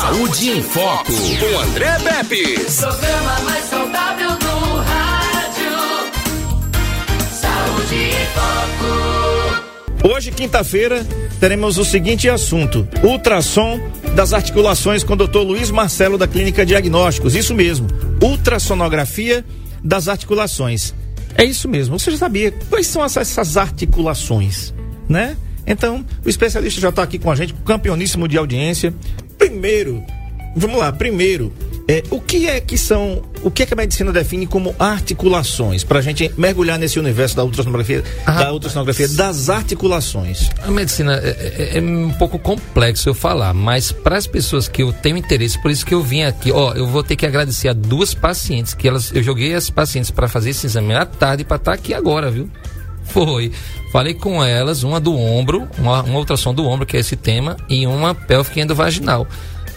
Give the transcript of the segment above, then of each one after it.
Saúde em Foco, com André Pepe. Programa mais saudável do rádio. Saúde em Foco. Hoje, quinta-feira, teremos o seguinte assunto: ultrassom das articulações com o Dr. Luiz Marcelo da Clínica Diagnósticos. Isso mesmo, ultrassonografia das articulações. É isso mesmo. Você já sabia quais são essas articulações, né? Então, o especialista já está aqui com a gente, campeoníssimo de audiência. Primeiro, vamos lá, primeiro, é, o que é que são, o que é que a medicina define como articulações? Para a gente mergulhar nesse universo da ultrassonografia, ah, da ultrassonografia das articulações. A medicina é, é, é um pouco complexo eu falar, mas para as pessoas que eu tenho interesse, por isso que eu vim aqui, ó, eu vou ter que agradecer a duas pacientes que elas, eu joguei as pacientes para fazer esse exame à tarde para estar tá aqui agora, viu? Foi. Falei com elas, uma do ombro, uma, uma ultrassom do ombro, que é esse tema, e uma pélvica endovaginal.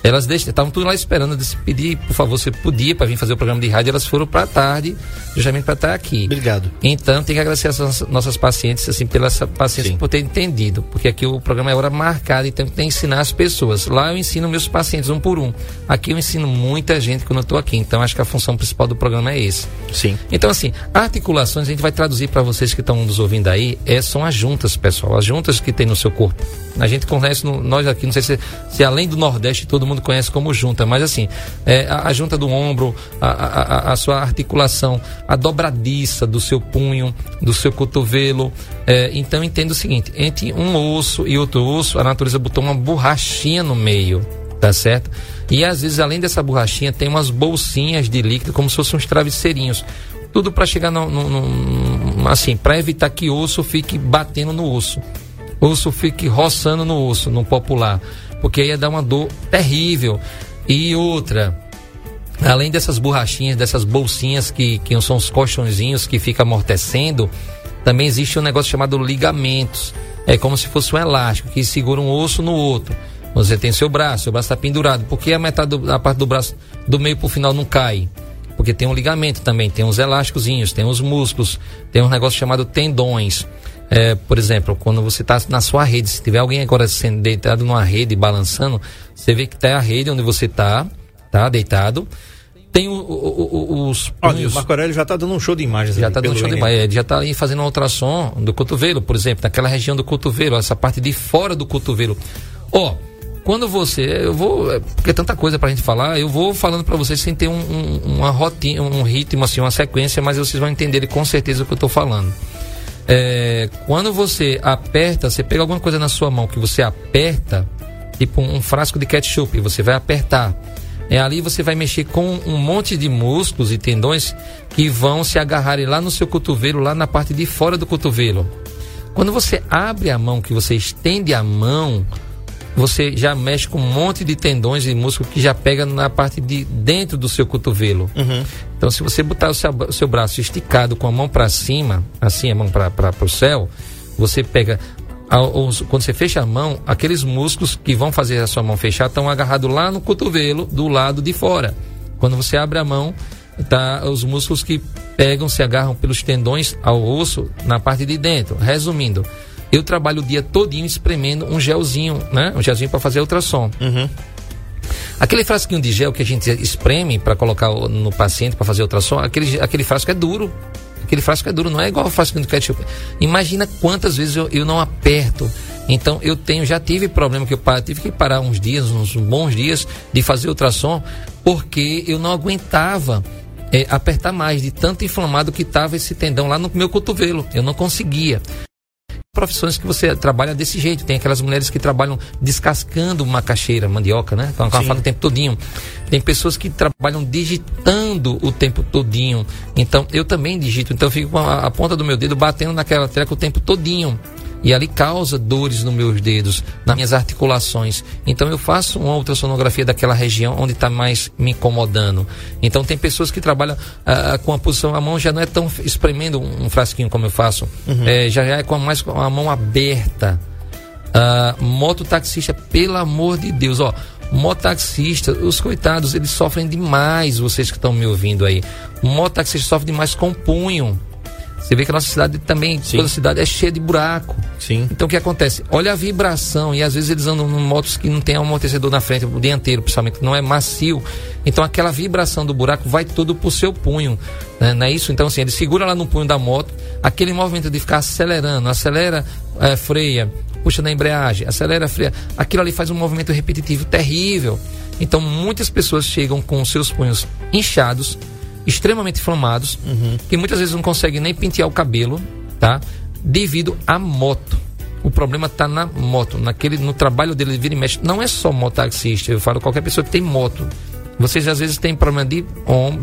Elas estavam tudo lá esperando, de se pedir, por favor, se podia para vir fazer o programa de rádio, elas foram para tarde, justamente para estar aqui. Obrigado. Então, tem que agradecer as nossas pacientes, assim, pelas pacientes por ter entendido, porque aqui o programa é hora marcada, então tem que ensinar as pessoas. Lá eu ensino meus pacientes um por um. Aqui eu ensino muita gente quando eu estou aqui, então acho que a função principal do programa é esse. Sim. Então, assim, articulações, a gente vai traduzir para vocês que estão nos ouvindo aí, é, são as juntas, pessoal, as juntas que tem no seu corpo. A gente conhece, no, nós aqui, não sei se, se além do Nordeste todo mundo conhece como junta, mas assim, é, a, a, junta do ombro, a, a, a, sua articulação, a dobradiça do seu punho, do seu cotovelo. É, então entenda o seguinte: entre um osso e outro osso, a natureza botou uma borrachinha no meio, tá certo? E às vezes, além dessa borrachinha, tem umas bolsinhas de líquido, como se fossem uns travesseirinhos tudo para chegar no, no, no assim, para evitar que osso fique batendo no osso osso fique roçando no osso, no popular, porque ia dar uma dor terrível. E outra, além dessas borrachinhas, dessas bolsinhas que, que são os colchõezinhos que fica amortecendo, também existe um negócio chamado ligamentos. É como se fosse um elástico que segura um osso no outro. Você tem seu braço, seu braço está pendurado. Por que a metade da parte do braço do meio para o final não cai? Porque tem um ligamento também, tem uns elásticozinhos, tem os músculos, tem um negócio chamado tendões. É, por exemplo, quando você está na sua rede, se tiver alguém agora sendo deitado numa rede balançando, você vê que está a rede onde você está, tá deitado. Tem o, o, o, os. Olha, o Marco Aurélio já está dando um show de imagens. Já está dando um show de imagens. Ele já está aí fazendo uma ultrassom do cotovelo, por exemplo, naquela região do cotovelo, essa parte de fora do cotovelo. Ó, quando você, eu vou, é, porque é tanta coisa para a gente falar, eu vou falando para vocês sem ter um, um, uma rotina, um ritmo assim, uma sequência, mas vocês vão entender com certeza o que eu estou falando. É, quando você aperta, você pega alguma coisa na sua mão que você aperta, tipo um frasco de ketchup, você vai apertar. É, ali você vai mexer com um monte de músculos e tendões que vão se agarrarem lá no seu cotovelo, lá na parte de fora do cotovelo. Quando você abre a mão, que você estende a mão, você já mexe com um monte de tendões e músculos que já pega na parte de dentro do seu cotovelo. Uhum. Então, se você botar o seu, o seu braço esticado com a mão para cima, assim, a mão para o céu, você pega. quando você fecha a mão, aqueles músculos que vão fazer a sua mão fechar estão agarrados lá no cotovelo, do lado de fora. Quando você abre a mão, tá os músculos que pegam, se agarram pelos tendões ao osso na parte de dentro. Resumindo, eu trabalho o dia todinho espremendo um gelzinho, né? Um gelzinho para fazer ultrassom. Uhum. Aquele frasquinho de gel que a gente espreme para colocar no paciente para fazer ultrassom, aquele, aquele frasco é duro. Aquele frasco é duro, não é igual o frasquinho de ketchup. Imagina quantas vezes eu, eu não aperto. Então eu tenho, já tive problema que eu tive que parar uns dias, uns bons dias de fazer ultrassom, porque eu não aguentava é, apertar mais de tanto inflamado que estava esse tendão lá no meu cotovelo. Eu não conseguia profissões que você trabalha desse jeito. Tem aquelas mulheres que trabalham descascando macaxeira, mandioca, né? Com a faca o tempo todinho. Tem pessoas que trabalham digitando o tempo todinho. Então, eu também digito. Então, eu fico com a, a ponta do meu dedo batendo naquela treca o tempo todinho e ali causa dores nos meus dedos, nas minhas articulações. Então eu faço uma ultrassonografia daquela região onde está mais me incomodando. Então tem pessoas que trabalham ah, ah, com a posição, a mão já não é tão espremendo um frasquinho como eu faço, uhum. é, já, é com a, mais com a mão aberta. Ah, mototaxista, pelo amor de Deus, ó, mototaxista, os coitados, eles sofrem demais, vocês que estão me ouvindo aí. Mototaxista sofre demais com punho Você vê que a nossa cidade também, Sim. toda cidade é cheia de buraco. Sim. Então o que acontece? Olha a vibração, e às vezes eles andam em motos que não tem amortecedor na frente, o dianteiro, principalmente, não é macio. Então aquela vibração do buraco vai tudo pro seu punho. Né? Não é isso? Então, assim, ele segura lá no punho da moto, aquele movimento de ficar acelerando, acelera, eh, freia, puxa na embreagem, acelera, freia. Aquilo ali faz um movimento repetitivo terrível. Então muitas pessoas chegam com os seus punhos inchados, extremamente inflamados, que muitas vezes não conseguem nem pentear o cabelo, tá? Devido à moto. O problema está na moto, naquele, no trabalho dele, vira e mexe. Não é só mototaxista, eu falo qualquer pessoa que tem moto. Vocês às vezes têm problema de,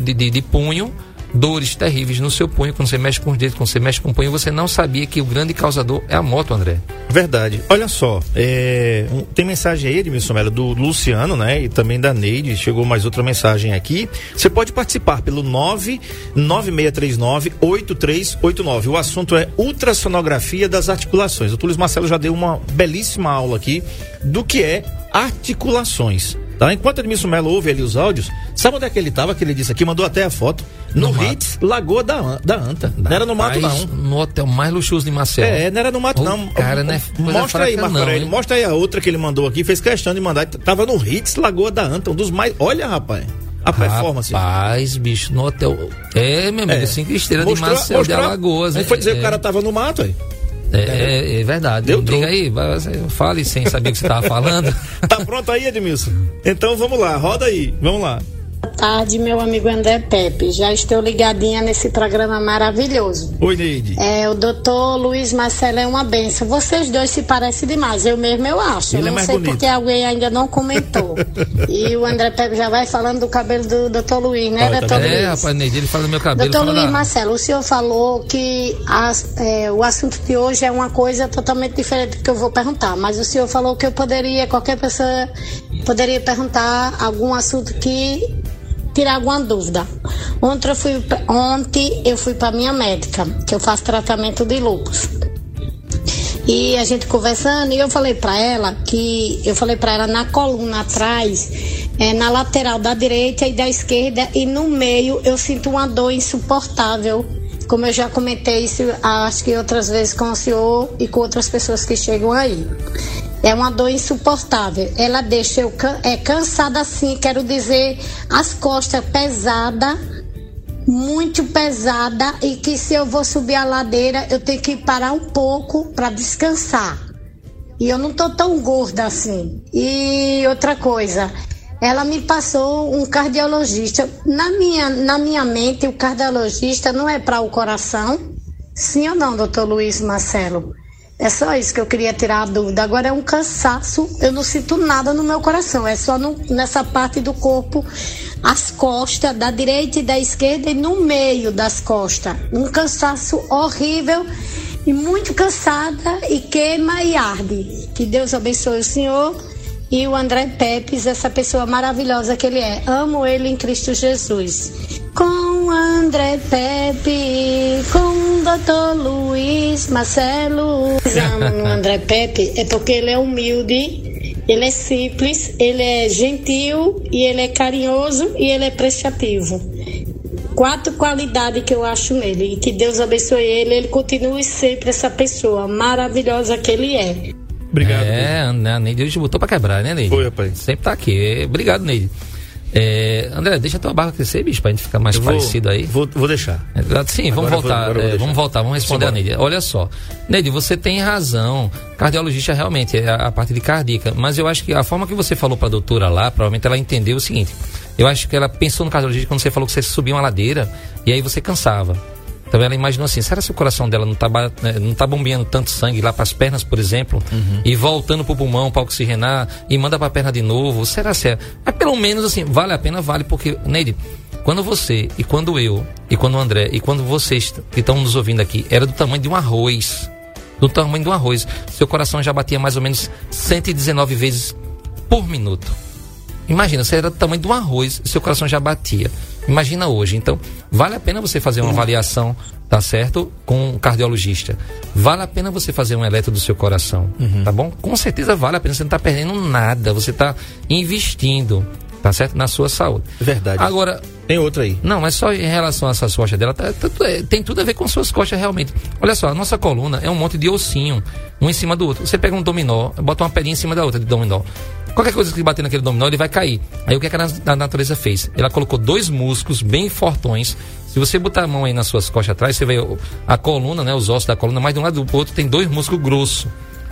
de, de, de punho, dores terríveis no seu punho, quando você mexe com os dedos, quando você mexe com o punho, você não sabia que o grande causador é a moto, André. Verdade. Olha só, é, um- tem mensagem aí, Edmilson Melo, do Luciano, né? E também da Neide. Chegou mais outra mensagem aqui. Você pode participar pelo 99639-8389. O assunto é ultrassonografia das articulações. O Túlio Marcelo já deu uma belíssima aula aqui do que é articulações. Tá? Enquanto Edmilson Melo ouve ali os áudios, sabe onde é que ele estava? Que ele disse aqui, mandou até a foto. No, No. Ritz Lagoa da, da Anta. Não era no mato, não. No hotel mais luxuoso de Marcelo. É, não era no mato, Ô, não. cara, né? Mostra aí, Marco Aurélio. Mostra aí a outra que ele mandou aqui. Fez questão de mandar. Tava no Ritz Lagoa da Anta, um dos mais. Olha, rapaz. A performance. Rapaz, bicho, no hotel. É, meu amigo, cinco estrelas de Mostrou- Marcelo de mostrou- Alagoas. Não é, foi dizer é, que o cara tava no mato aí. É, é, é verdade. Deu Diga aí, fale sem saber o que você estava falando. Tá pronto aí, Edmilson? Então vamos lá, roda aí. Vamos lá. Boa tarde, meu amigo André Pepe. Já estou ligadinha nesse programa maravilhoso. Oi, Neide. É, o doutor Luiz Marcelo é uma benção. Vocês dois se parecem demais, eu mesmo eu acho. Ele é eu não mais sei bonito. porque alguém ainda não comentou. e o André Pepe já vai falando do cabelo do doutor Luiz, né, doutor? Luiz? É, rapaz, Neide, ele fala do meu cabelo. Doutor Luiz da- Marcelo, o senhor falou que as- é, o assunto de hoje é uma coisa totalmente diferente do que eu vou perguntar, mas o senhor falou que eu poderia, qualquer pessoa poderia perguntar algum assunto que tirar alguma dúvida. Ontem eu fui, ontem eu fui para minha médica, que eu faço tratamento de lúpus. E a gente conversando, e eu falei pra ela que eu falei pra ela na coluna atrás, é, na lateral da direita e da esquerda e no meio eu sinto uma dor insuportável. Como eu já comentei isso, acho que outras vezes com o senhor e com outras pessoas que chegam aí. É uma dor insuportável. Ela deixa eu can- é, cansada assim, quero dizer, as costas pesadas muito pesada e que se eu vou subir a ladeira eu tenho que parar um pouco para descansar. E eu não tô tão gorda assim. E outra coisa, ela me passou um cardiologista. Na minha, na minha mente, o cardiologista não é para o coração? Sim ou não, doutor Luiz Marcelo? É só isso que eu queria tirar a dúvida. Agora é um cansaço, eu não sinto nada no meu coração, é só no- nessa parte do corpo, as costas, da direita e da esquerda e no meio das costas. Um cansaço horrível e muito cansada e queima e arde. Que Deus abençoe o senhor e o André Pepes, essa pessoa maravilhosa que ele é. Amo ele em Cristo Jesus. Com André Pepe, com o Dr. Luiz Marcelo. Amo o André Pepe é porque ele é humilde, ele é simples, ele é gentil e ele é carinhoso e ele é prestativo. Quatro qualidades que eu acho nele. E que Deus abençoe ele, ele continue sempre essa pessoa maravilhosa que ele é. Obrigado. É, a Neide hoje botou pra quebrar, né, Neide? Foi, rapaz. Sempre tá aqui. Obrigado, Neide. É, André, deixa a tua barba crescer, bicho, pra gente ficar mais Eu vou- parecido aí. Vou, vou deixar. É, Sim, vamos vou- voltar. vou é, vamos voltar, vamos responder a. Neide. Olha só. Neide, você tem razão. Cardiologista realmente é a, a parte de cardíaca. Mas eu acho que a forma que você falou pra doutora lá, provavelmente ela entendeu o seguinte. Eu acho que ela pensou no cardiologista quando você falou que você subia uma ladeira e aí você cansava. Então ela imaginou assim, será que o coração dela não tá, ba- né, não tá bombeando tanto sangue lá para as pernas, por exemplo, e voltando pro pulmão para oxigenar e manda para a perna de novo? Será que é? Mas pelo menos assim, vale a pena, vale, porque, Neide, quando você e quando eu e quando o André e quando vocês que estão nos ouvindo aqui, era do tamanho de um arroz. Do tamanho de um arroz. Seu coração já batia mais ou menos 119 vezes por minuto. Imagina, você era do tamanho de um arroz, seu coração já batia. Imagina hoje. Então, vale a pena você fazer uma avaliação, tá certo? Com um cardiologista. Vale a pena você fazer um eletro do seu coração, tá bom? Com certeza vale a pena. Você não está perdendo nada. Você está investindo, tá certo? Na sua saúde. Verdade. Agora, Tem outra aí. Não, mas só em relação a essas costas dela, tá- tá- é, tem tudo a ver com suas costas realmente. Olha só, a nossa coluna é um monte de ossinho, um em cima do outro. Você pega um dominó, bota uma pedrinha em cima da outra de dominó. Qualquer coisa que bater naquele dominó, ele vai cair. Aí o que, é que a, na- a natureza fez? Ela colocou dois músculos bem fortões. Se você botar a mão aí nas suas costas atrás, você vê a coluna, né? Os ossos da coluna, mas de um lado do outro tem dois músculos grossos.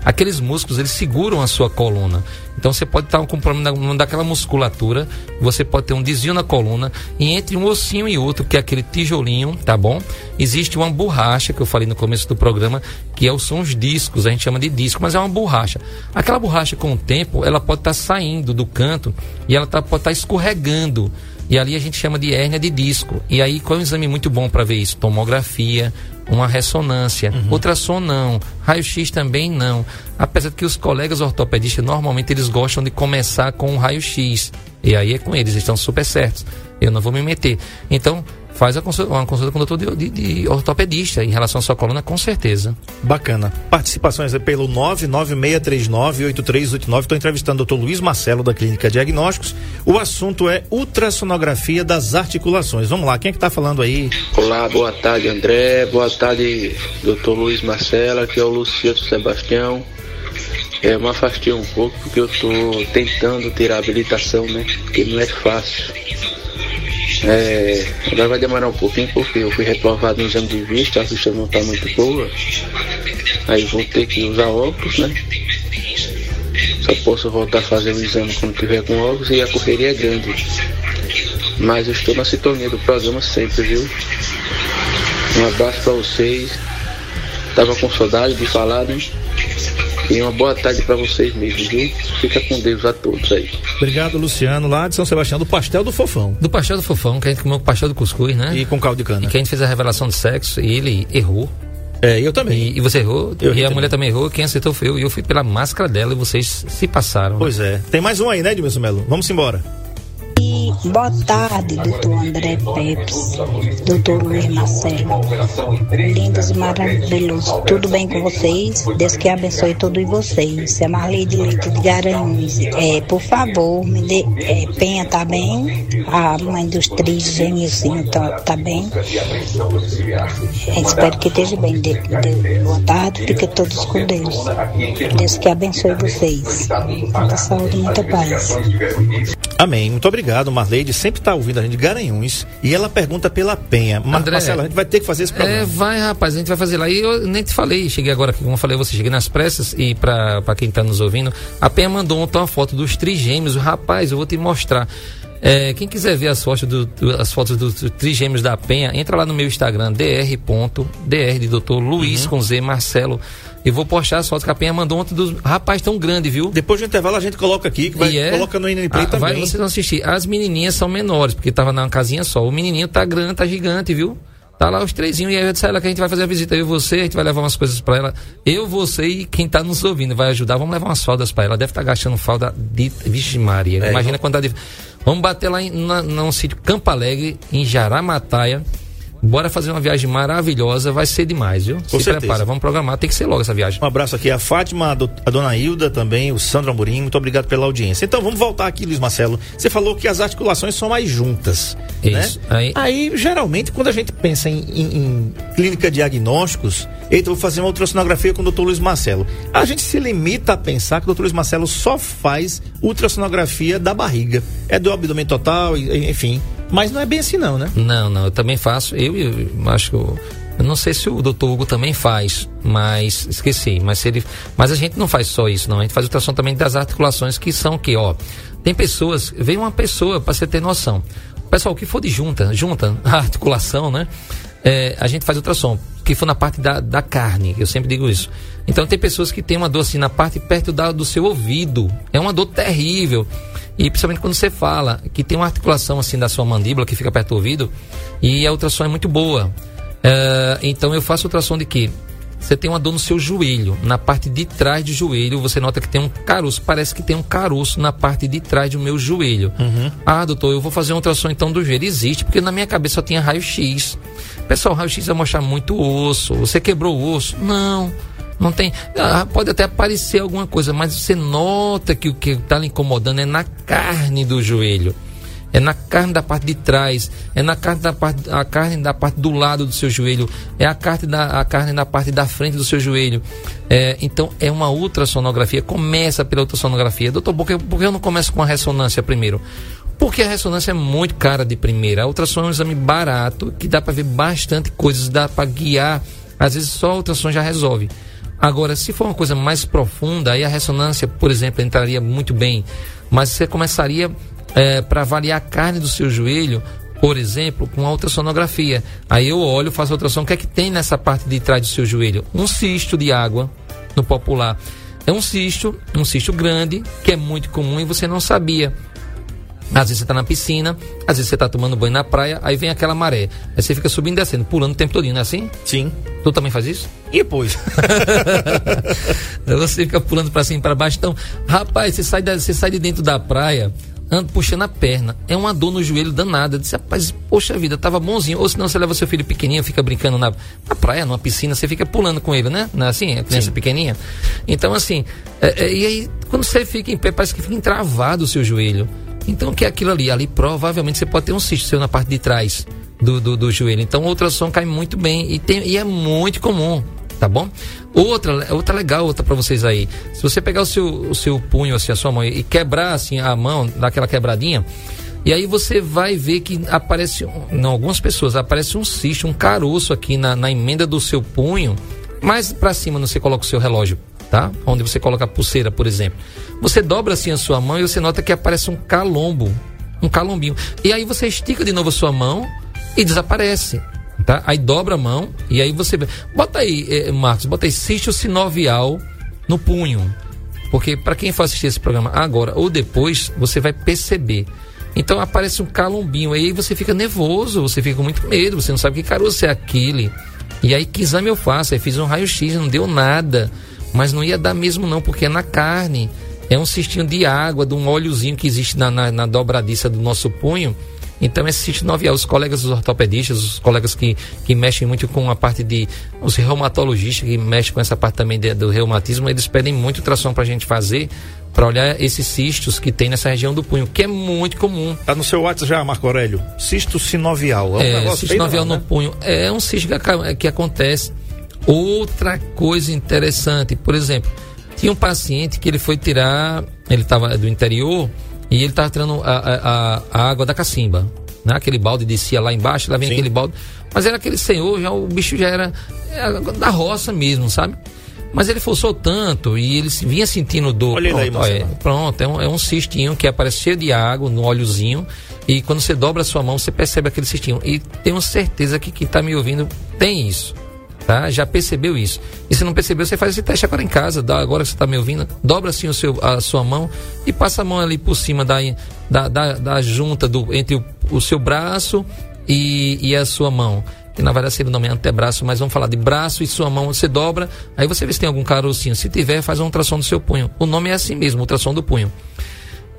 Aqueles músculos, eles seguram a sua coluna. Então você pode estar com um problema da- daquela musculatura, você pode ter um desvio na coluna, e entre um ossinho e outro, que é aquele tijolinho, tá bom? Existe uma borracha, que eu falei no começo do programa, que é, são os discos, a gente chama de disco, mas é uma borracha. Aquela borracha, com o tempo, ela pode estar saindo do canto e ela tá- pode estar escorregando. E ali a gente chama de hérnia de disco. E aí, qual é um exame muito bom para ver isso? Tomografia, uma ressonância, ultrassom não, raio-x também não. Apesar de que os colegas ortopedistas normalmente eles gostam de começar com um raio-x. E aí é com eles, eles estão super certos. Eu não vou me meter. Então, faz a consulta, uma consulta com o doutor de, de- de ortopedista em relação à sua coluna, com certeza. Bacana. Participações é pelo 996398389. Estou entrevistando o Dr. Luiz Marcelo da Clínica Diagnósticos. O assunto é ultrassonografia das articulações. Vamos lá, quem é que está falando aí? Olá, boa tarde André, boa tarde Dr. Luiz Marcelo, aqui é o Luciano Sebastião. É, eu me afastei um pouco porque eu estou tentando ter a habilitação, né? Porque não é fácil. É, agora vai demorar um pouquinho porque eu fui reprovado no exame de vista, a vista não está muito boa. Aí vou ter que usar óculos, né? Só posso voltar a fazer o exame quando tiver com óculos e a correria é grande. Mas eu estou na sintonia do programa sempre, viu? Um abraço para vocês. Tava com saudade de falar, né? E uma boa tarde para vocês mesmo, viu? Fica com Deus a todos aí. Obrigado, Luciano, lá de São Sebastião, do Pastel do Fofão. Do pastel do fofão, que a gente comeu com pastel do cuscuz, né? E com caldo de cana. E que a gente fez a revelação de sexo e ele errou. É, eu também. E, e você errou, Eu e a mulher também errou, quem acertou foi eu. E eu fui pela máscara dela e vocês se passaram. Pois é. Tem mais um aí, né, Edmilson Melo? Vamos embora. Boa tarde, doutor André Pepes, doutor Luiz Marcelo. Lindos e maravilhosos. Tudo bem com vocês? Deus que abençoe todos vocês. É Marley de Leite de Garanhuns. É, por favor, me dê. É, Penha tá bem? A mãe dos três gêmeos tá, tá bem? É, espero que esteja bem. De, de- boa tarde, fiquem todos com Deus. Deus que abençoe vocês. Muita saúde, muita paz. Amém. Muito obrigado. Marleide sempre está ouvindo a gente Garanhuns. E ela pergunta pela Penha. Mar André, Marcelo, a gente vai ter que fazer esse É, programa. vai, rapaz, a gente vai fazer lá. E eu nem te falei, cheguei agora, aqui, como eu falei a você, cheguei nas pressas e pra, pra quem tá nos ouvindo, a Penha mandou ontem uma foto dos trigêmeos. Rapaz, eu vou te mostrar. É, quem quiser ver as fotos, do, as fotos dos trigêmeos da Penha, entra lá no meu Instagram, dr.dr de doutor Luiz Uhum. com Z Marcelo. E vou postar as fotos que a Penha mandou ontem dos. Rapaz, tão grande, viu? Depois do intervalo a gente coloca aqui, que vai, E é- coloca no NN Play Ah, vai, também. vocês vão assistir. As menininhas são menores, porque tava na casinha só. O menininho tá grande, tá gigante, viu? Tá lá os trêsinhos. E aí eu disse a ela que a gente vai fazer a visita. Eu e você, a gente vai levar umas coisas pra ela. Eu, você e quem tá nos ouvindo vai ajudar. Vamos levar umas fraldas pra ela. Deve estar gastando fralda de. Vixe, Maria. É, Imagina quando tá de. Vamos bater lá em, na, num sítio Campo Alegre, em Jaramataia. Bora fazer uma viagem maravilhosa. Vai ser demais, viu? Se certeza. prepara. Vamos programar. Tem que ser logo essa viagem. Um abraço aqui a Fátima, a, do- a dona Hilda também, o Sandro Amorim, muito obrigado pela audiência. Então vamos voltar aqui, Luiz Marcelo. Você falou que as articulações são mais juntas. Isso. Né? Aí- geralmente, quando a gente pensa em, em- em clínica diagnósticos, eita, eu vou fazer uma ultrassonografia com o doutor Luiz Marcelo. A gente se limita a pensar que o doutor Luiz Marcelo só faz ultrassonografia da barriga. É do abdômen total, enfim. Mas não é bem assim, não, né? Não, não, eu também faço. Eu, eu acho que eu, eu não sei se o doutor Hugo também faz, mas esqueci. Mas ele, mas a gente não faz só isso, não. A gente faz ultrassom também das articulações que são que, ó, tem pessoas, vem uma pessoa para você ter noção. Pessoal, o que for de junta, junta a articulação, né? É, a gente faz ultrassom, que for na parte da, da carne, eu sempre digo isso. Então tem pessoas que têm uma dor assim na parte perto da, do seu ouvido. É uma dor terrível. E principalmente quando você fala que tem uma articulação assim da sua mandíbula que fica perto do ouvido e a ultrassom é muito boa. É, então eu faço ultrassom de quê? Você tem uma dor no seu joelho, na parte de trás do joelho, você nota que tem um caroço, parece que tem um caroço na parte de trás do meu joelho. Ah, doutor, eu vou fazer uma ultrassom então do joelho. Existe, porque na minha cabeça só tinha raio-x. Pessoal, raio-x vai mostrar muito osso. Você quebrou o osso? Não. Não tem. ah, pode até aparecer alguma coisa, mas você nota que o que está lhe incomodando é na carne do joelho. É na carne da parte de trás, é na carne da parte, a carne da parte do lado do seu joelho, é a carne da, a carne na parte da frente do seu joelho. É, então é uma ultrassonografia. Começa pela ultrassonografia. Doutor, por que, por que eu não começo com a ressonância primeiro? Porque a ressonância é muito cara de primeira. A ultrassom é um exame barato que dá para ver bastante coisas, dá para guiar. Às vezes só a ultrassom já resolve. Agora, se for uma coisa mais profunda, aí a ressonância, por exemplo, entraria muito bem. Mas você começaria é, para avaliar a carne do seu joelho, por exemplo, com a ultrassonografia. Aí eu olho, faço a ultrassom, o que é que tem nessa parte de trás do seu joelho? Um cisto de água, no popular. É um cisto, um cisto grande, que é muito comum e você não sabia. Às vezes você está na piscina, às vezes você está tomando banho na praia, aí vem aquela maré. Aí você fica subindo e descendo, pulando o tempo todo, não é assim? Sim. Tu também faz isso? E depois? você fica pulando para cima e para baixo. Então, rapaz, você sai, da, você sai de dentro da praia, anda puxando a perna. É uma dor no joelho danada. Diz, rapaz, poxa vida, tava bonzinho. Ou senão você leva seu filho pequenininho, fica brincando na, na praia, numa piscina, você fica pulando com ele, né? Não é assim? A criança Sim. pequenininha. Então, assim, é, é, e aí, quando você fica em pé, parece que fica entravado o seu joelho. Então, o que é aquilo ali? Ali provavelmente você pode ter um cisto seu na parte de trás do, do, do joelho. Então, o ultrassom cai muito bem e, tem, e é muito comum, tá bom? Outra, outra legal, outra para vocês aí. Se você pegar o seu, o seu punho, assim, a sua mão e quebrar assim a mão, dar aquela quebradinha, e aí você vai ver que aparece, em algumas pessoas, aparece um cisto, um caroço aqui na, na emenda do seu punho. Mais para cima você coloca o seu relógio, tá? Onde você coloca a pulseira, por exemplo. Você dobra assim a sua mão e você nota que aparece um calombo, um calombinho. E aí você estica de novo a sua mão e desaparece. Tá? Aí dobra a mão e aí você. Bota aí, eh, Marcos, bota aí cisto sinovial no punho. Porque para quem for assistir esse programa agora ou depois, você vai perceber. Então aparece um calombinho, aí você fica nervoso, você fica com muito medo, você não sabe que caroço é aquele. E aí que exame eu faço? Aí fiz um raio-x, não deu nada. Mas não ia dar mesmo não, porque é na carne. É um cistinho de água, de um óleozinho que existe na, na, na dobradiça do nosso punho. Então, esse cisto novial, os colegas dos ortopedistas, os colegas que, que mexem muito com a parte de. os reumatologistas que mexem com essa parte também de- do reumatismo, eles pedem muito ultrassom para a gente fazer, para olhar esses cistos que tem nessa região do punho, que é muito comum. Tá no seu WhatsApp já, Marco Aurélio? Cisto sinovial. É um É, cisto bem novial no né? punho. É um cisto que, que acontece. Outra coisa interessante, por exemplo, tinha um paciente que ele foi tirar, ele estava do interior e ele estava tirando a, a- a- água da cacimba. Né? Aquele balde descia lá embaixo, lá vem Sim. aquele balde. Mas era aquele senhor, já, o bicho já era, era da roça mesmo, sabe? Mas ele forçou tanto e ele vinha sentindo dor. Olha aí, Pronto, ó, é, pronto, é um, é um cistinho que aparece cheio de água no óleozinho. E quando você dobra a sua mão, você percebe aquele cistinho. E tenho certeza que quem está me ouvindo tem isso. Tá? Já percebeu isso. E se não percebeu, você faz esse teste agora em casa. Dá, agora que você está me ouvindo, dobra assim o seu, a sua mão e passa a mão ali por cima da, da, da, da junta do, entre o, o seu braço e, e a sua mão. Que na verdade seria o nome antebraço, mas vamos falar de braço e sua mão. Você dobra, aí você vê se tem algum carocinho. Se tiver, faz um ultrassom do seu punho. O nome é assim mesmo, ultrassom do punho.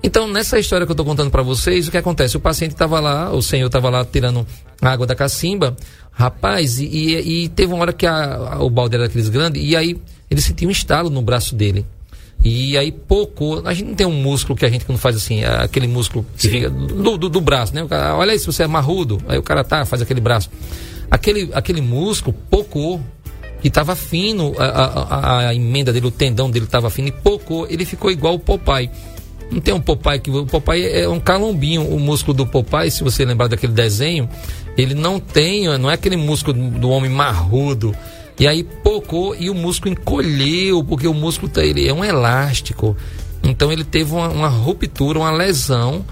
Então, nessa história que eu estou contando para vocês, o que acontece? O paciente estava lá, o senhor estava lá tirando água da cacimba, rapaz, e, e- e teve uma hora que a- a- o balde era daqueles grandes, e aí ele sentiu um estalo no braço dele. E aí pocou. A gente não tem um músculo que a gente quando faz assim, aquele músculo que fica do, do, do braço, né? Cara, olha aí se você é marrudo, aí o cara tá, faz aquele braço. Aquele, aquele músculo pocou que estava fino, a, a, a- a emenda dele, o tendão dele estava fino e pocou, ele ficou igual o Popeye. Não tem um Popeye que. O Popeye é um calombinho, o músculo do Popeye, se você lembrar daquele desenho, ele não tem, não é aquele músculo do, homem marrudo. E aí pocou e o músculo encolheu, porque o músculo tá- ele é um elástico. Então ele teve uma, uma ruptura, uma lesão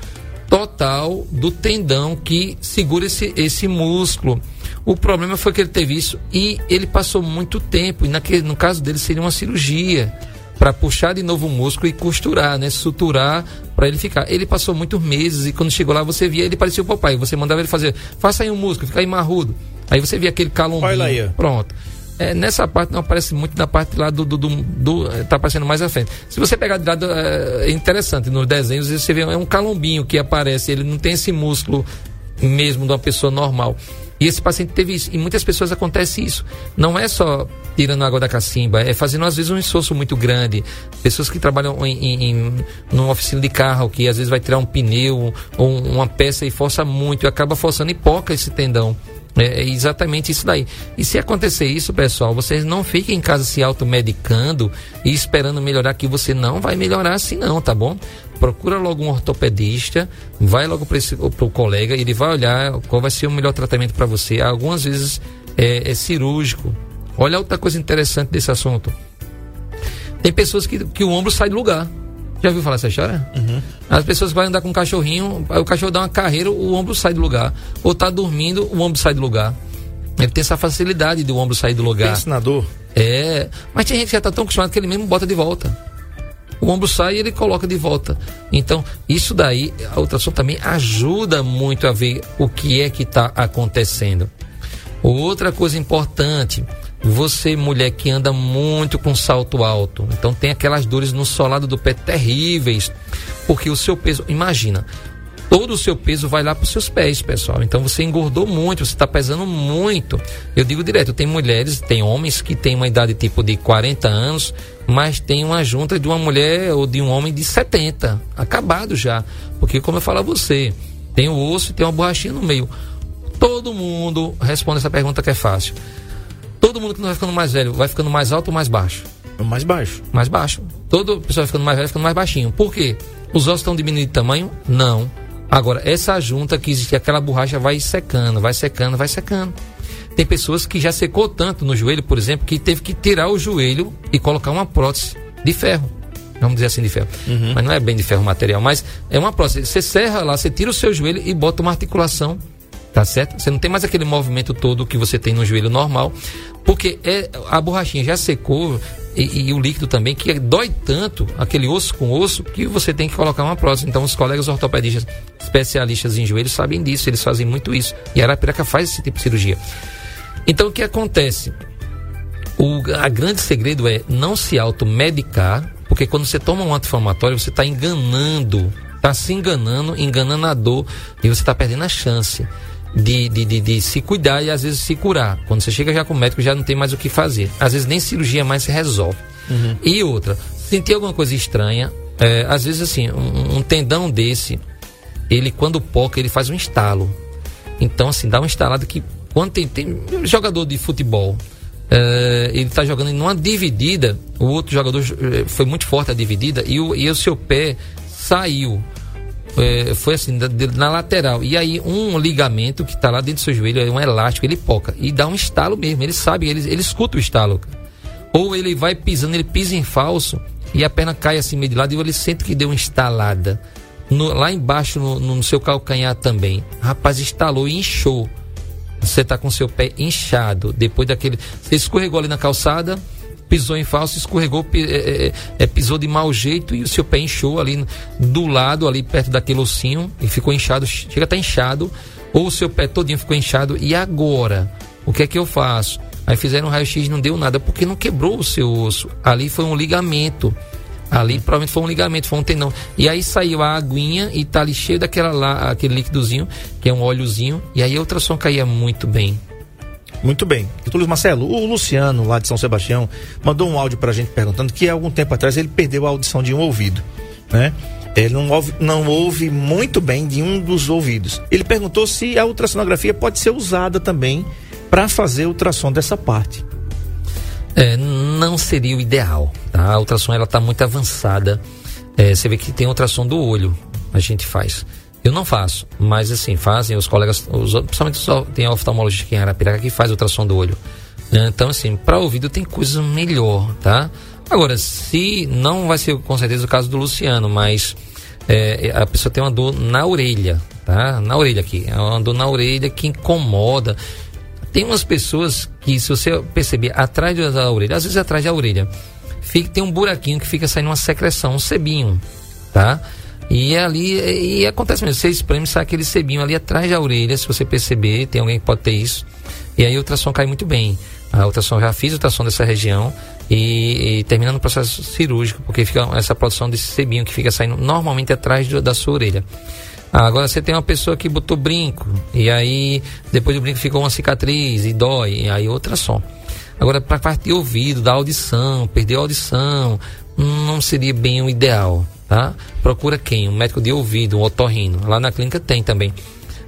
total do tendão que segura esse, esse músculo. O problema foi que ele teve isso e ele passou muito tempo. E naquele, no caso dele seria uma cirurgia para puxar de novo o músculo e costurar, né, suturar para ele ficar. Ele passou muitos meses e quando chegou lá você via ele parecia o papai. Você mandava ele fazer, faça aí um músculo, fica aí marrudo. Aí você via aquele calombinho. Olha aí. Pronto. É, nessa parte não aparece muito na parte lá do. do, do, do- é, tá aparecendo mais à frente. Se você pegar de lado, é, é interessante, nos desenhos você vê é um calombinho que aparece, ele não tem esse músculo mesmo de uma pessoa normal. E esse paciente teve isso. E muitas pessoas acontece isso. Não é só tirando água da cacimba, é fazendo às vezes um esforço muito grande. Pessoas que trabalham em, em, em numa oficina de carro, que às vezes vai tirar um pneu ou uma peça e força muito, e acaba forçando e poca esse tendão. É exatamente isso daí. E se acontecer isso, pessoal, vocês não fiquem em casa se automedicando e esperando melhorar, que você não vai melhorar assim não, tá bom? Procura logo um ortopedista, vai logo para o colega, ele vai olhar qual vai ser o melhor tratamento para você. Algumas vezes é, é cirúrgico. Olha outra coisa interessante desse assunto. Tem pessoas que, que o ombro sai do lugar. Já viu falar essa história? Uhum. As pessoas vão andar com um cachorrinho, o cachorro dá uma carreira, o ombro sai do lugar. Ou tá dormindo, o ombro sai do lugar. Ele tem essa facilidade de o ombro sair do lugar. Pensa na dor. É, mas tem gente que já tá tão acostumado que ele mesmo bota de volta. O ombro sai e ele coloca de volta. Então, isso daí, a ultrassom também ajuda muito a ver o que é que está acontecendo. Outra coisa importante, você, mulher que anda muito com salto alto, então tem aquelas dores no solado do pé terríveis, porque o seu peso, imagina, todo o seu peso vai lá para os seus pés, pessoal. Então você engordou muito, você está pesando muito. Eu digo direto, tem mulheres, tem homens que têm uma idade tipo de 40 anos, mas tem uma junta de uma mulher ou de um homem de 70, acabado já. Porque como eu falo a você, tem o osso e tem uma borrachinha no meio. Todo mundo responde essa pergunta que é fácil todo mundo que não vai ficando mais velho vai ficando mais alto ou mais baixo? Mais baixo. Mais baixo. Todo pessoa vai ficando mais velho ficando mais baixinho. Por quê? Os ossos estão diminuindo de tamanho? Não. Agora, essa junta que existe, aquela borracha vai secando, vai secando, vai secando. Tem pessoas que já secou tanto no joelho, por exemplo, que teve que tirar o joelho e colocar uma prótese de ferro. Vamos dizer assim, de ferro. Uhum. Mas não é bem de ferro material, mas é uma prótese. Você serra lá, você tira o seu joelho e bota uma articulação tá certo? Você não tem mais aquele movimento todo que você tem no joelho normal, porque é, a borrachinha já secou e, e, o líquido também, que dói tanto, aquele osso com osso, que você tem que colocar uma prótese. Então, os colegas ortopedistas especialistas em joelhos sabem disso, eles fazem muito isso. E a Arapiraca faz esse tipo de cirurgia. Então, o que acontece? O a grande segredo é não se automedicar, porque quando você toma um anti-inflamatório, você está enganando, está se enganando, enganando a dor e você está perdendo a chance de, de, de, de, se cuidar e às vezes se curar. Quando você chega já com o médico, já não tem mais o que fazer. Às vezes nem cirurgia mais se resolve. Uhum. E outra, sentir alguma coisa estranha, é, às vezes assim, um, um, tendão desse, ele quando poca, ele faz um estalo. Então, assim, dá uma instalada que quando tem, tem um jogador de futebol, é, ele está jogando em uma dividida, o outro jogador é, foi muito forte a dividida e o, e o seu pé saiu é, foi assim, de, na lateral. E aí um ligamento que está lá dentro do seu joelho, é um elástico, ele poca. E dá um estalo mesmo. Ele sabe, ele, ele escuta o estalo. Ou ele vai pisando, ele pisa em falso e a perna cai assim meio de lado e ele sente que deu uma estalada. No, lá embaixo no, no, seu calcanhar também. Rapaz, estalou e inchou. Você está com seu pé inchado. Depois daquele. Você escorregou ali na calçada pisou em falso, escorregou, é, é, é, pisou de mau jeito e o seu pé inchou ali do lado, ali perto daquele ossinho, e ficou inchado, chega a estar inchado, ou o seu pé todinho ficou inchado, e agora? O que é que eu faço? Aí fizeram um raio-x não deu nada, porque não quebrou o seu osso. Ali foi um ligamento. Ali provavelmente foi um ligamento, foi um tendão. E aí saiu a aguinha e tá ali cheio daquela lá, aquele líquidozinho, que é um óleozinho, e aí a ultrassom caía muito bem. Muito bem. Luiz Marcelo, o Luciano, lá de São Sebastião, mandou um áudio para a gente perguntando que há algum tempo atrás ele perdeu a audição de um ouvido, né? Ele não ouve, não ouve muito bem de um dos ouvidos. Ele perguntou se a ultrassonografia pode ser usada também para fazer ultrassom dessa parte. É, não seria o ideal, tá? A ultrassom ela está muito avançada. É, você vê que tem ultrassom do olho, a gente faz. Eu não faço, mas assim, fazem os colegas, os, principalmente tem a oftalmologista aqui em Arapiraca que faz ultrassom do olho. Né? Então, assim, para ouvido tem coisa melhor, tá? Agora, se não vai ser com certeza o caso do Luciano, mas é, a pessoa tem uma dor na orelha, tá? Na orelha aqui, é uma dor na orelha que incomoda. Tem umas pessoas que, se você perceber, atrás da orelha, às vezes atrás da orelha, fica, tem um buraquinho que fica saindo uma secreção, um sebinho, tá? E ali, e acontece mesmo, você espreme, sai aquele sebinho ali atrás da orelha, se você perceber, tem alguém que pode ter isso. E aí o ultrassom cai muito bem. A ultrassom, já fiz ultrassom dessa região e, e terminando o processo cirúrgico, porque fica essa produção desse sebinho que fica saindo normalmente atrás do, da sua orelha. Ah, agora você tem uma pessoa que botou brinco, e aí depois do brinco ficou uma cicatriz e dói, e aí só. Agora, para parte de ouvido, da audição, perder a audição, não seria bem o ideal, tá? Procura quem? Um médico de ouvido, um otorrino. Lá na clínica tem também.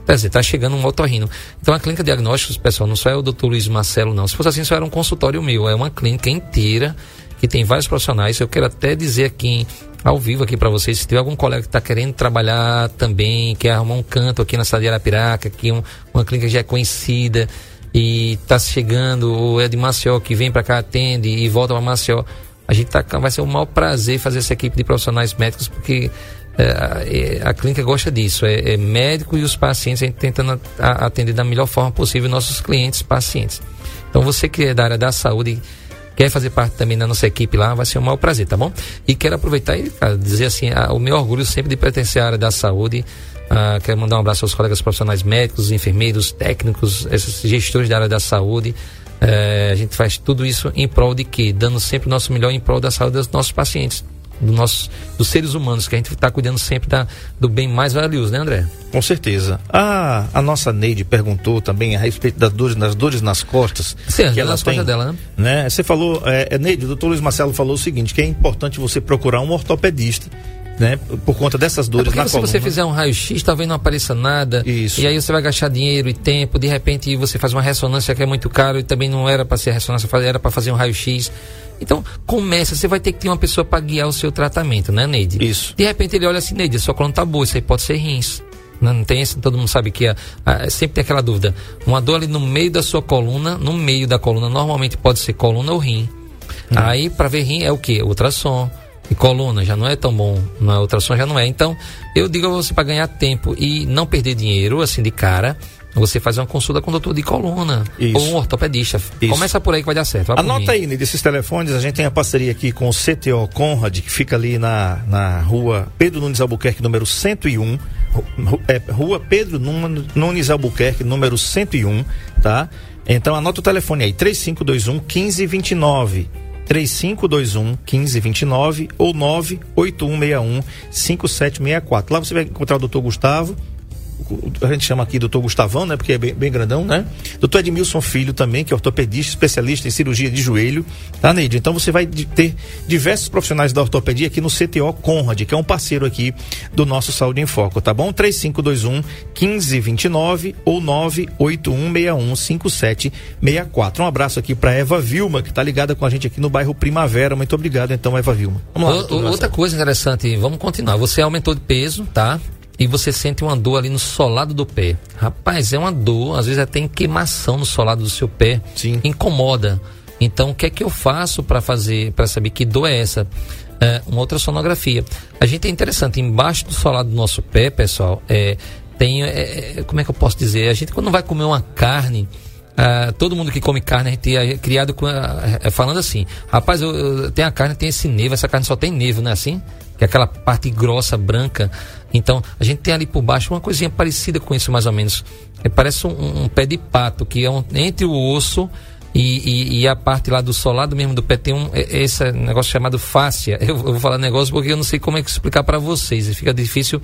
Quer dizer, tá chegando um otorrino. Então a clínica de diagnósticos, pessoal, não só é o doutor Luiz Marcelo, não. Se fosse assim, só era um consultório meu. É uma clínica inteira que tem vários profissionais. Eu quero até dizer aqui, ao vivo aqui para vocês, se tiver algum colega que está querendo trabalhar também, quer arrumar um canto aqui na cidade de Arapiraca, que um, uma clínica já é conhecida e está chegando, ou é de Maceió, que vem para cá, atende e volta para Maceió, a gente tá, vai ser um maior prazer fazer essa equipe de profissionais médicos, porque é, a, a, clínica gosta disso, é, é, médico e os pacientes, a gente tentando atender da melhor forma possível nossos clientes pacientes. Então você que é da área da saúde, quer fazer parte também da nossa equipe lá, vai ser um maior prazer, tá bom? E quero aproveitar e cara, dizer assim, a, o meu orgulho sempre de pertencer à área da saúde. Uh, quero mandar um abraço aos colegas profissionais médicos, enfermeiros, técnicos, esses gestores da área da saúde. Uh, a gente faz tudo isso em prol de quê? Dando sempre o nosso melhor em prol da saúde dos nossos pacientes do nosso, dos seres humanos, que a gente está cuidando sempre da, do bem mais valioso, né, André? Com certeza. A, a nossa Neide perguntou também a respeito das dores, das dores nas costas. Sim, que ela nas tem, costas dela, né? né? Você falou, é, é, Neide, o doutor Luiz Marcelo falou o seguinte, que é importante você procurar um ortopedista né? Por conta dessas dores é na se coluna. Se você fizer um raio-x, talvez não apareça nada. Isso. E aí você vai gastar dinheiro e tempo. De repente você faz uma ressonância que é muito caro e também não era para ser ressonância, era para fazer um raio-x. Então, começa, você vai ter que ter uma pessoa para guiar o seu tratamento, né, Neide? Isso. De repente ele olha assim, Neide, a sua coluna tá boa, isso aí pode ser rins. Não, não tem esse, todo mundo sabe que a, sempre tem aquela dúvida. Uma dor ali no meio da sua coluna, no meio da coluna, normalmente pode ser coluna ou rim. Hum. Aí, para ver rim é o que? Ultrassom. E coluna já não é tão bom, não é ultrassom já não é. Então, eu digo a você para ganhar tempo e não perder dinheiro assim de cara, você faz uma consulta com o doutor de coluna Isso. ou um ortopedista. Isso. Começa por aí que vai dar certo. Vai Anota aí, desses telefones, a gente tem a parceria aqui com o CTO Conrad, que fica ali na, na rua Pedro Nunes Albuquerque, número 101. É, rua Pedro Nunes Albuquerque, número 101, tá? Então anota o telefone aí, 3521 1529. 3521 1529 ou 98161 5764. Lá você vai encontrar o doutor Gustavo a gente chama aqui doutor Gustavão, né? Porque é bem, bem, grandão, né? Doutor Edmilson Filho também, que é ortopedista, especialista em cirurgia de joelho, tá, Neide? Então você vai ter diversos profissionais da ortopedia aqui no CTO Conrad, que é um parceiro aqui do nosso Saúde em Foco, tá bom? 3521 1529 ou 98161 5764. Um abraço aqui para Eva Vilma, que tá ligada com a gente aqui no bairro Primavera. Muito obrigado, então, Eva Vilma. Vamos lá. O, outra coisa interessante, vamos continuar. Você aumentou de peso, tá? E você sente uma dor ali no solado do pé. Rapaz, é uma dor, às vezes até em queimação no solado do seu pé. Sim. Incomoda. Então, o que é que eu faço para fazer, para saber que dor é essa? É, uma outra sonografia. A gente é interessante, embaixo do solado do nosso pé, pessoal, é, tem, é, é como é que eu posso dizer? A gente quando vai comer uma carne, Uh, todo mundo que come carne, a gente é criado com, uh, falando assim, rapaz, eu, eu, tem a carne, tem esse nevo, essa carne só tem nevo, não é assim? Que é aquela parte grossa, branca. Então, a gente tem ali por baixo uma coisinha parecida com isso, mais ou menos. É, parece um, um, pé de pato, que é um, entre o osso e, e, e, a parte lá do solado mesmo do pé tem um, é, esse negócio chamado fáscia. Eu, eu, vou falar negócio porque eu não sei como é que explicar para vocês. E fica difícil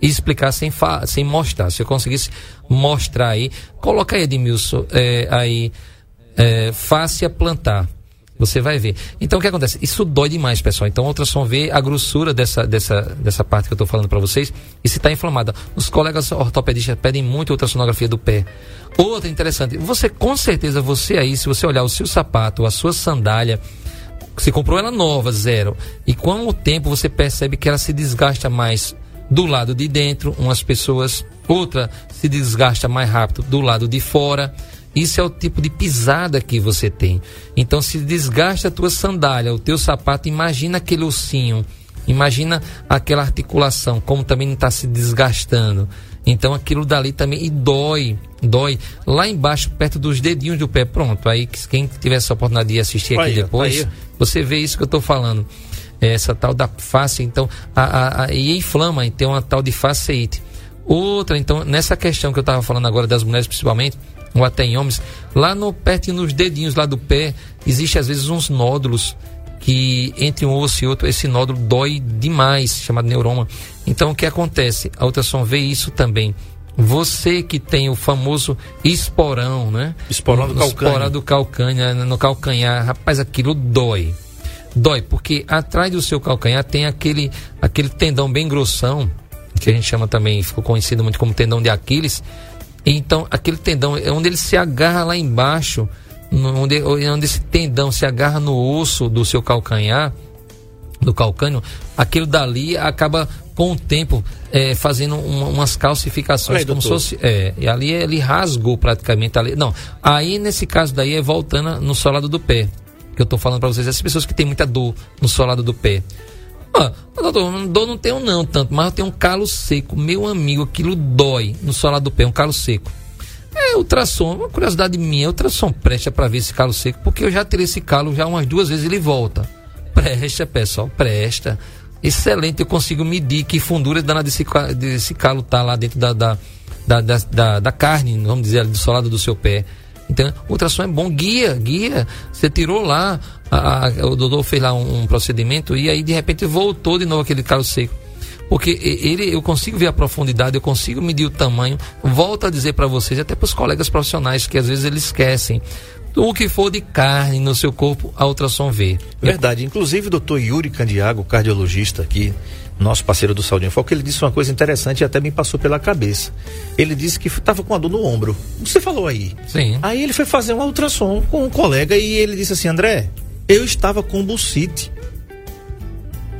explicar sem, sem mostrar. Se eu conseguisse mostrar aí, coloca aí, Edmilson, é, aí, é, fáscia plantar. Você vai ver. Então o que acontece? Isso dói demais, pessoal. Então o ultrassom vê a grossura dessa, dessa, dessa parte que eu estou falando para vocês e se está inflamada. Os colegas ortopedistas pedem muito ultrassonografia do pé. Outra interessante, você com certeza, você aí, se você olhar o seu sapato, a sua sandália, você comprou ela nova, zero. E com o tempo você percebe que ela se desgasta mais do lado de dentro, umas pessoas, outra se desgasta mais rápido do lado de fora. Isso é o tipo de pisada que você tem. Então, se desgasta a tua sandália, o teu sapato, imagina aquele ossinho, imagina aquela articulação, como também está se desgastando. Então, aquilo dali também, e dói, dói. Lá embaixo, perto dos dedinhos do pé, pronto. Aí, quem tiver essa oportunidade de assistir aqui aí, depois, aí. você vê isso que eu estou falando. É essa tal da face, então, a, a, a, e inflama, então, uma tal de faceite. Outra, então, nessa questão que eu estava falando agora das mulheres principalmente, ou até em homens, lá no perto nos dedinhos lá do pé, existe às vezes uns nódulos que entre um osso e outro esse nódulo dói demais, chamado neuroma. Então o que acontece? A ultrassom vê isso também. Você que tem o famoso esporão, né? Esporão do calcânio. Esporão do calcânio, no calcanhar. Rapaz, aquilo dói. Dói, porque atrás do seu calcanhar tem aquele, aquele tendão bem grossão, que a gente chama também, ficou conhecido muito como tendão de Aquiles. Então, aquele tendão é onde ele se agarra lá embaixo, onde, onde esse tendão se agarra no osso do seu calcanhar, do calcânio, aquilo dali acaba com o tempo é, fazendo uma- umas calcificações, aí, como se doutor. fosse. É, e ali ele rasgou praticamente ali. Não, aí nesse caso daí é voltando no solado do pé. Que eu tô falando para vocês, essas pessoas que têm muita dor no solado do pé. Ah, doutor, dor não tenho não tanto, mas eu tenho um calo seco. Meu amigo, aquilo dói no solado do pé, um calo seco. É, ultrassom, uma curiosidade minha, ultrassom presta para ver esse calo seco, porque eu já tirei esse calo já umas duas vezes ele volta. Presta, pessoal, presta. Excelente, eu consigo medir que fundura danada desse, desse calo tá lá dentro da, da, da, da- da carne, vamos dizer, do solado do seu pé. Então, ultrassom é bom, guia, guia. Você tirou lá, a- a- o doutor fez lá um, um procedimento e aí de repente voltou de novo aquele calo seco. Porque ele, eu consigo ver a profundidade, eu consigo medir o tamanho. Volto a dizer para vocês, até para os colegas profissionais, que às vezes eles esquecem. O que for de carne no seu corpo, a ultrassom vê. Verdade. Inclusive, doutor Yuri Candiago, cardiologista aqui, nosso parceiro do em Foco, ele disse uma coisa interessante e até me passou pela cabeça. Ele disse que estava com a dor no ombro. Você falou aí. Sim. Aí ele foi fazer uma ultrassom com um colega e ele disse assim: André, eu estava com bucite.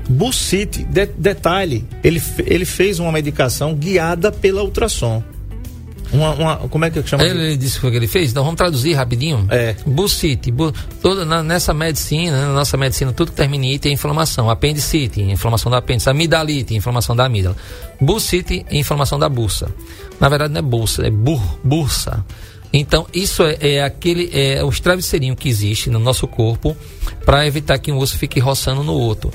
Bucite, de- detalhe, ele, ele fez uma medicação guiada pela ultrassom. Uma, uma- como é que chama? Ele disse que foi o que ele fez? Então vamos traduzir rapidinho. É. Bucite. Bu, toda, na- nessa medicina, né, na nossa medicina, tudo que termina em ite é inflamação. Apendicite, inflamação da apêndice. Amidalite, inflamação da amígdala. Bucite, inflamação da bursa. Na verdade não é bolsa, é bur, bursa. Então, isso é, é aquele, é os travesseirinhos que existe no nosso corpo para evitar que um osso fique roçando no outro.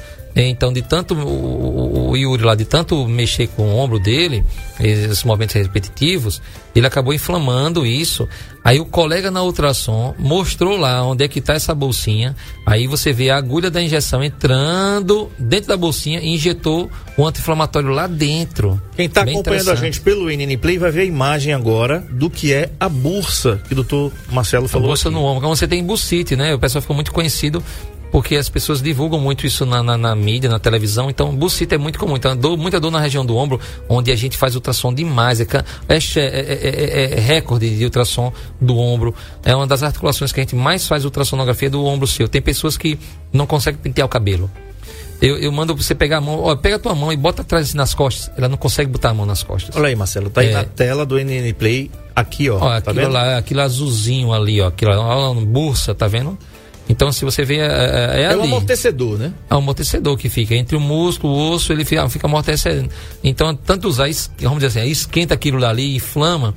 Então, de tanto o, o- Yuri lá, de tanto mexer com o ombro dele, esses movimentos repetitivos, ele acabou inflamando isso. Aí o colega na ultrassom mostrou lá onde é que está essa bolsinha. Aí você vê a agulha da injeção entrando dentro da bolsinha e injetou o anti-inflamatório lá dentro. Quem está acompanhando a gente pelo NN Play vai ver a imagem agora do que é a bursa que o doutor Marcelo A falou. bolsa aqui. no ombro. Como você tem bucite, né? O pessoal ficou muito conhecido porque as pessoas divulgam muito isso na, na, na mídia, na televisão. Então, bucite é muito comum. Então, dor, muita dor na região do ombro, onde a gente faz ultrassom demais. É, é, é- é- é- é recorde de ultrassom do ombro. É uma das articulações que a gente mais faz ultrassonografia do ombro seu. Tem pessoas que não conseguem pentear o cabelo. Eu, eu mando você pegar a mão, ó, pega a tua mão e bota atrás assim, nas costas. Ela não consegue botar a mão nas costas. Olha aí, Marcelo, tá aí É. na tela do NN Play, aqui, ó. Ó, tá aquilo vendo? lá, aquilo azulzinho ali, ó, aquilo lá, ó, bursa, tá vendo? Então, se você vê, é, é, é É um ali. amortecedor, né? É um amortecedor que fica entre o músculo, o osso, ele fica, fica amortecendo. Então, tanto usar, vamos dizer assim, esquenta aquilo dali, inflama,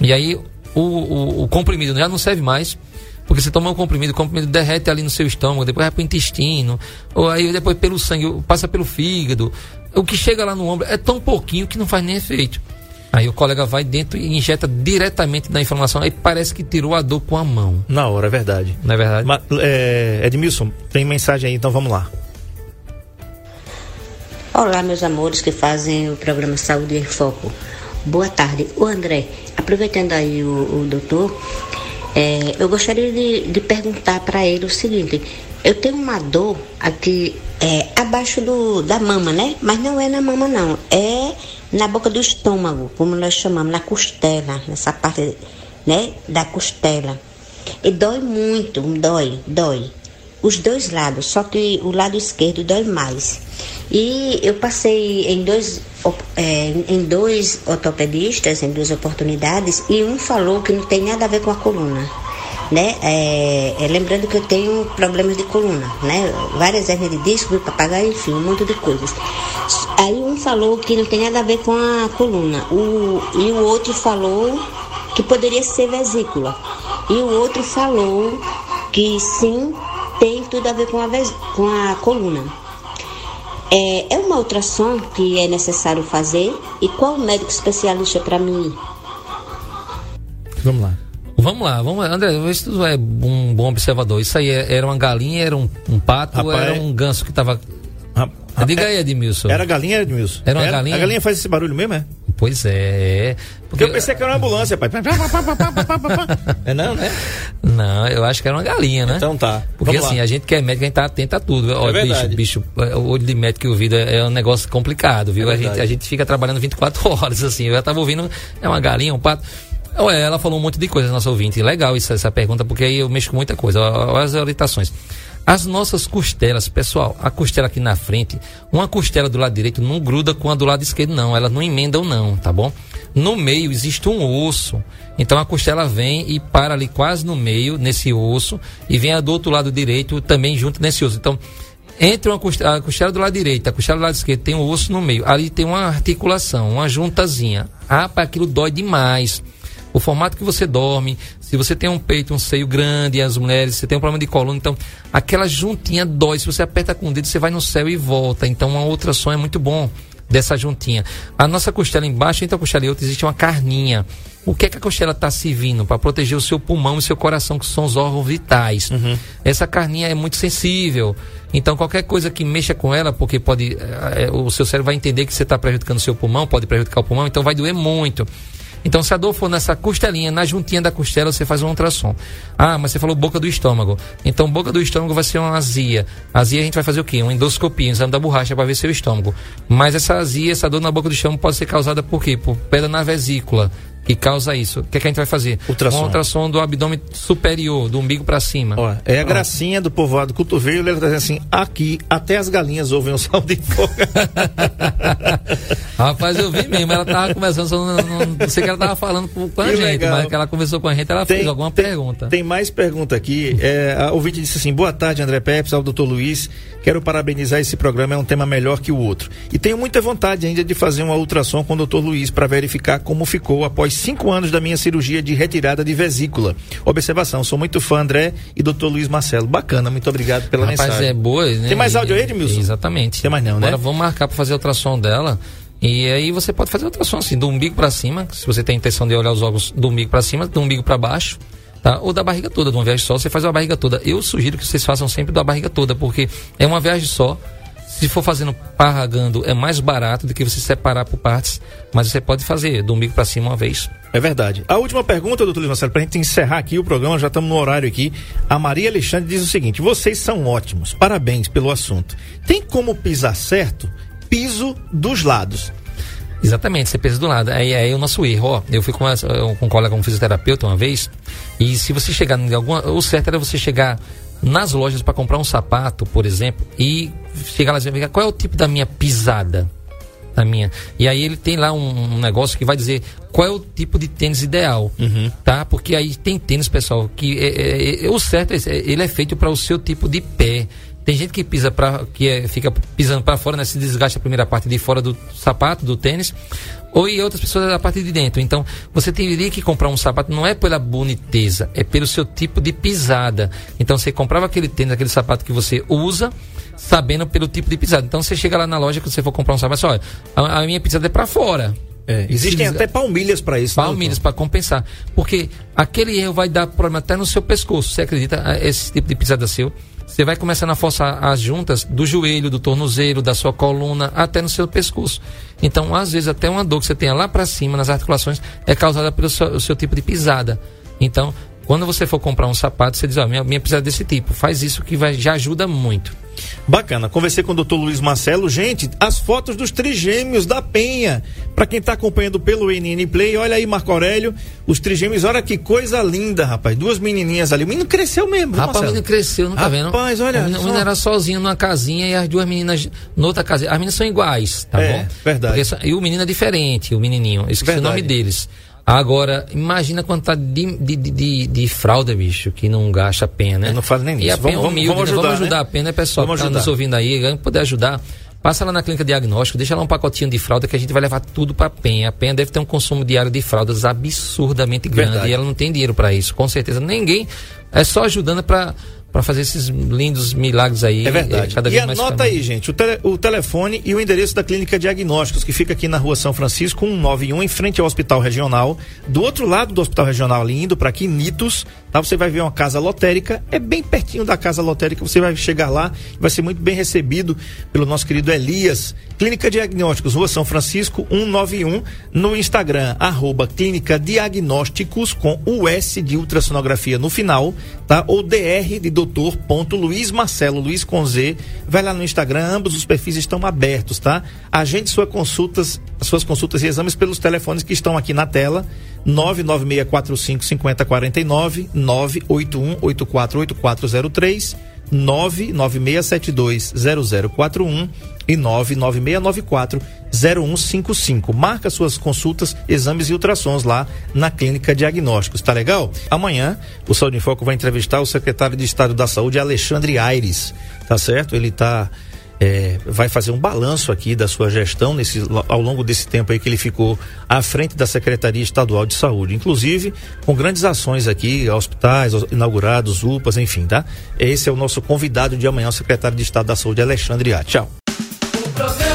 e aí o, o, o comprimido já não serve mais, porque você toma um comprimido, o comprimido derrete ali no seu estômago, depois vai pro intestino, ou aí depois pelo sangue, passa pelo fígado. O que chega lá no ombro é tão pouquinho que não faz nem efeito. Aí o colega vai dentro e injeta diretamente na inflamação, aí parece que tirou a dor com a mão, Na hora, é verdade. não é verdade? Ma- é, Edmilson, tem mensagem aí, então vamos lá. Olá, meus amores que fazem o programa Saúde em Foco. Boa tarde. O André, aproveitando aí o, o doutor, é, eu gostaria de, de perguntar para ele o seguinte: eu tenho uma dor aqui é, abaixo do, da mama, né? Mas não é na mama, não. É na boca do estômago, como nós chamamos, na costela, nessa parte né, da costela. E dói muito, dói, dói os dois lados, só que o lado esquerdo dói mais. E eu passei em dois, é, em dois ortopedistas, em duas oportunidades, e um falou que não tem nada a ver com a coluna. Né? É, é, lembrando que eu tenho problemas de coluna, né? Várias hernias de disco, papagaio, enfim, um monte de coisas. Aí um falou que não tem nada a ver com a coluna, o, e o outro falou que poderia ser vesícula. E o outro falou que sim, tem tudo a ver com a, com a coluna. É, é uma ultrassom que é necessário fazer? E qual médico especialista para mim? Vamos lá. Vamos lá, vamos lá. André, vê se tu é um bom observador. Isso aí é- era uma galinha, era um, um pato ou Rapaz, era um ganso que tava. Ra- ra- Diga aí, Edmilson. Era galinha, Edmilson? Era uma galinha? A galinha faz esse barulho mesmo, é? Pois é. Porque eu pensei que era uma ambulância, pai. É não, né? Não, eu acho que era uma galinha, né? Então tá. Porque Vamos assim, lá. a gente que é médico, a gente tá atento a tudo. Olha, bicho, verdade. bicho, é, o olho de médico e ouvido é, é um negócio complicado, viu? É a, gente, a gente fica trabalhando 24 horas, assim. Eu já tava ouvindo, é uma galinha, um pato. Ué, ela falou um monte de coisa, nossa ouvinte. Legal isso, essa pergunta, porque aí eu mexo com muita coisa. Olha as orientações. As nossas costelas, pessoal, a costela aqui na frente, uma costela do lado direito não gruda com a do lado esquerdo, não. Elas não emendam, não, tá bom? No meio existe um osso. Então a costela vem e para ali quase no meio, nesse osso, e vem a do outro lado direito também junto nesse osso. Então, entre uma costela, a costela do lado direito, a costela do lado esquerdo, tem um osso no meio. Ali tem uma articulação, uma juntazinha. Ah, para aquilo dói demais. O formato que você dorme, se você tem um peito, um seio grande, as mulheres, você tem um problema de coluna, então aquela juntinha dói. Se você aperta com o dedo, você vai no céu e volta. Então uma outra som é muito bom dessa juntinha. A nossa costela embaixo, entre a costela e outra, existe uma carninha. O que é que a costela está servindo? Para proteger o seu pulmão e seu coração, que são os órgãos vitais. Essa carninha é muito sensível. Então, qualquer coisa que mexa com ela, porque pode. eh, o seu cérebro vai entender que você está prejudicando o seu pulmão, pode prejudicar o pulmão, então vai doer muito. Então, se a dor for nessa costelinha, na juntinha da costela, você faz um ultrassom. Ah, mas você falou boca do estômago. Então, boca do estômago vai ser uma azia. Azia a gente vai fazer o quê? Uma endoscopia, um exame da borracha para ver seu estômago. Mas essa azia, essa dor na boca do estômago pode ser causada por quê? Por pedra na vesícula, que causa isso. O que, é que a gente vai fazer? Ultrassom. Um ultrassom do abdômen superior, do umbigo para cima. Ó, é a gracinha do povoado cotovelo, ele tá dizendo assim, aqui até as galinhas ouvem o som de fogo. Rapaz, eu vi mesmo, ela tava conversando, não, não, sei que ela tava falando com, com a Que gente, legal. mas que ela conversou com a gente, ela fez alguma pergunta. Tem mais pergunta aqui. É, a ouvinte disse assim: boa tarde, André Pepes, ao doutor Luiz. Quero parabenizar esse programa, é um tema melhor que o outro. E tenho muita vontade ainda de fazer uma ultrassom com o doutor Luiz para verificar como ficou após cinco anos da minha cirurgia de retirada de vesícula. Observação: sou muito fã, André e doutor Luiz Marcelo. Bacana, muito obrigado pela Rapaz, mensagem. é boa, né? Tem mais áudio aí, Edmilson? Exatamente. Tem mais não, né? Agora vamos marcar para fazer a ultrassom dela. E aí você pode fazer ultrassom assim, do umbigo para cima, se você tem a intenção de olhar os órgãos do umbigo para cima, do umbigo para baixo, tá? Ou da barriga toda, de uma viagem só, você faz a barriga toda. Eu sugiro que vocês façam sempre da barriga toda, porque é uma viagem só. Se for fazendo parragando, é mais barato do que você separar por partes, mas você pode fazer do umbigo para cima uma vez. É verdade. A última pergunta, doutor Luiz Marcelo, para a gente encerrar aqui o programa, já estamos no horário aqui. A Maria Alexandre diz o seguinte: vocês são ótimos, parabéns pelo assunto. Tem como pisar certo? Piso dos lados. Exatamente, você pensa do lado. Aí é o nosso erro. Ó, eu fui com, essa- com um colega, um fisioterapeuta uma vez, e se você chegar em alguma. O certo era você chegar nas lojas para comprar um sapato, por exemplo, e chegar lá e dizer, qual é o tipo da minha pisada? Da minha. E aí ele tem lá um, um negócio que vai dizer qual é o tipo de tênis ideal, tá? Porque aí tem tênis, pessoal, que é, é- é- o certo é, esse, é- ele é feito para o seu tipo de pé. Tem gente que pisa para que é- fica pisando para fora, né? Se desgasta a primeira parte de fora do sapato, do tênis, ou e outras pessoas a parte de dentro. Então, você teria que comprar um sapato não é pela boniteza, é pelo seu tipo de pisada. Então, você comprava aquele tênis, aquele sapato que você usa, sabendo pelo tipo de pisada. Então, você chega lá na loja que você for comprar um sapato, olha, a, a minha pisada é para fora. É, existem até palmilhas para isso. né, Palmilhas para compensar. Porque aquele erro vai dar problema até no seu pescoço. Você acredita? Ah, Esse tipo de pisada seu. Você vai começando a forçar as juntas do joelho, do tornozelo, da sua coluna, até no seu pescoço. Então, às vezes, até uma dor que você tenha lá para cima, nas articulações, é causada pelo seu, seu tipo de pisada. Então, quando você for comprar um sapato, você diz, ó, minha, minha pisada é desse tipo. Faz isso que vai, já ajuda muito. Bacana. Conversei com o doutor Luiz Marcelo. Gente, as fotos dos trigêmeos da Penha. Para quem tá acompanhando pelo NN Play, olha aí, Marco Aurélio, os trigêmeos. Olha que coisa linda, rapaz. Duas menininhas ali. O menino cresceu mesmo, Rapaz, o Marcelo? menino cresceu, não tá vendo? Rapaz, olha O menino, o só. menino era sozinho numa casinha e as duas meninas noutra casa. As meninas são iguais, tá É, bom? verdade. Porque e o menino é diferente, o menininho. Esqueci Verdade. o nome deles. Agora, imagina quanto tá de, de, de, de- fralda, bicho, que não gasta a pena, né? Eu não falo nem a pena Vamos- humilde, vamos né? vamos ajudar, ajudar né? a pena, né, pessoal? Vamos que tá nos ajudar. ouvindo aí, puder ajudar. Passa lá na clínica diagnóstico, deixa lá um pacotinho de fralda que a gente vai levar tudo pra Penha. A Penha deve ter um consumo diário de fraldas absurdamente grande Verdade. e ela não tem dinheiro para isso, com certeza. Ninguém é só ajudando para para fazer esses lindos milagres aí. É verdade. eh, Cada e anota aí, gente, o, tele- o telefone e o endereço da Clínica Diagnósticos, que fica aqui na rua São Francisco, 191, em frente ao Hospital Regional. Do outro lado do Hospital Regional, ali indo para Quinitos, tá? Você vai ver uma casa lotérica, é bem pertinho da casa lotérica, você vai chegar lá e vai ser muito bem recebido pelo nosso querido Elias. Clínica Diagnósticos, rua São Francisco, 191, no Instagram, arroba Clínica Diagnósticos, com o S de ultrassonografia no final, tá? Ou DR de doutor ponto Luiz Marcelo, Luiz com Z. Vai lá no Instagram, ambos os perfis estão abertos, tá? Agende suas consultas, suas consultas e exames pelos telefones que estão aqui na tela. 99645 5049, 981 848403, 99672 0041 e 99694 0155. Marca suas consultas, exames e ultrassons lá na Clínica Diagnósticos, tá legal? Amanhã o Saúde em Foco vai entrevistar o secretário de Estado da Saúde, Alexandre Aires, tá certo? Ele tá é, vai fazer um balanço aqui da sua gestão nesse, ao longo desse tempo aí que ele ficou à frente da Secretaria Estadual de Saúde, inclusive com grandes ações aqui, hospitais inaugurados, UPAs, enfim, tá? Esse é o nosso convidado de amanhã, o secretário de Estado da Saúde, Alexandre A. Tchau. Entonces